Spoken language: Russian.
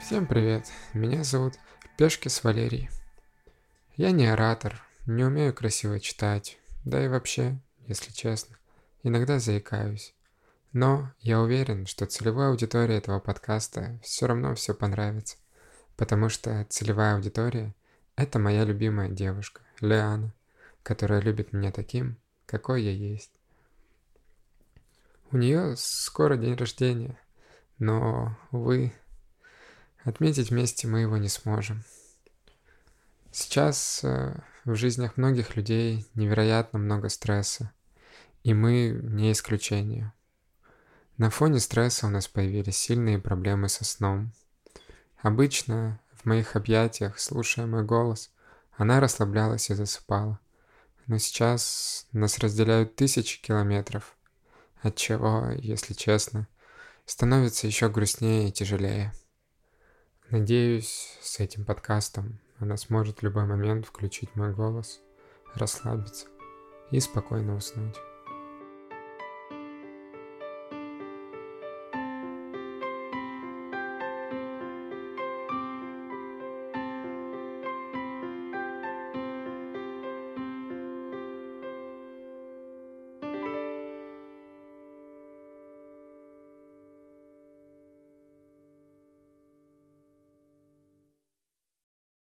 Всем привет, меня зовут Пешкис Валерий. Я не оратор, не умею красиво читать, да и вообще, если честно, иногда заикаюсь. Но я уверен, что целевой аудитории этого подкаста все равно все понравится, потому что целевая аудитория – это моя любимая девушка, Лиана, которая любит меня таким, какой я есть. У нее скоро день рождения, но, увы, Отметить вместе мы его не сможем. Сейчас э, в жизнях многих людей невероятно много стресса, и мы не исключение. На фоне стресса у нас появились сильные проблемы со сном. Обычно в моих объятиях, слушая мой голос, она расслаблялась и засыпала. Но сейчас нас разделяют тысячи километров, от чего, если честно, становится еще грустнее и тяжелее. Надеюсь, с этим подкастом она сможет в любой момент включить мой голос, расслабиться и спокойно уснуть.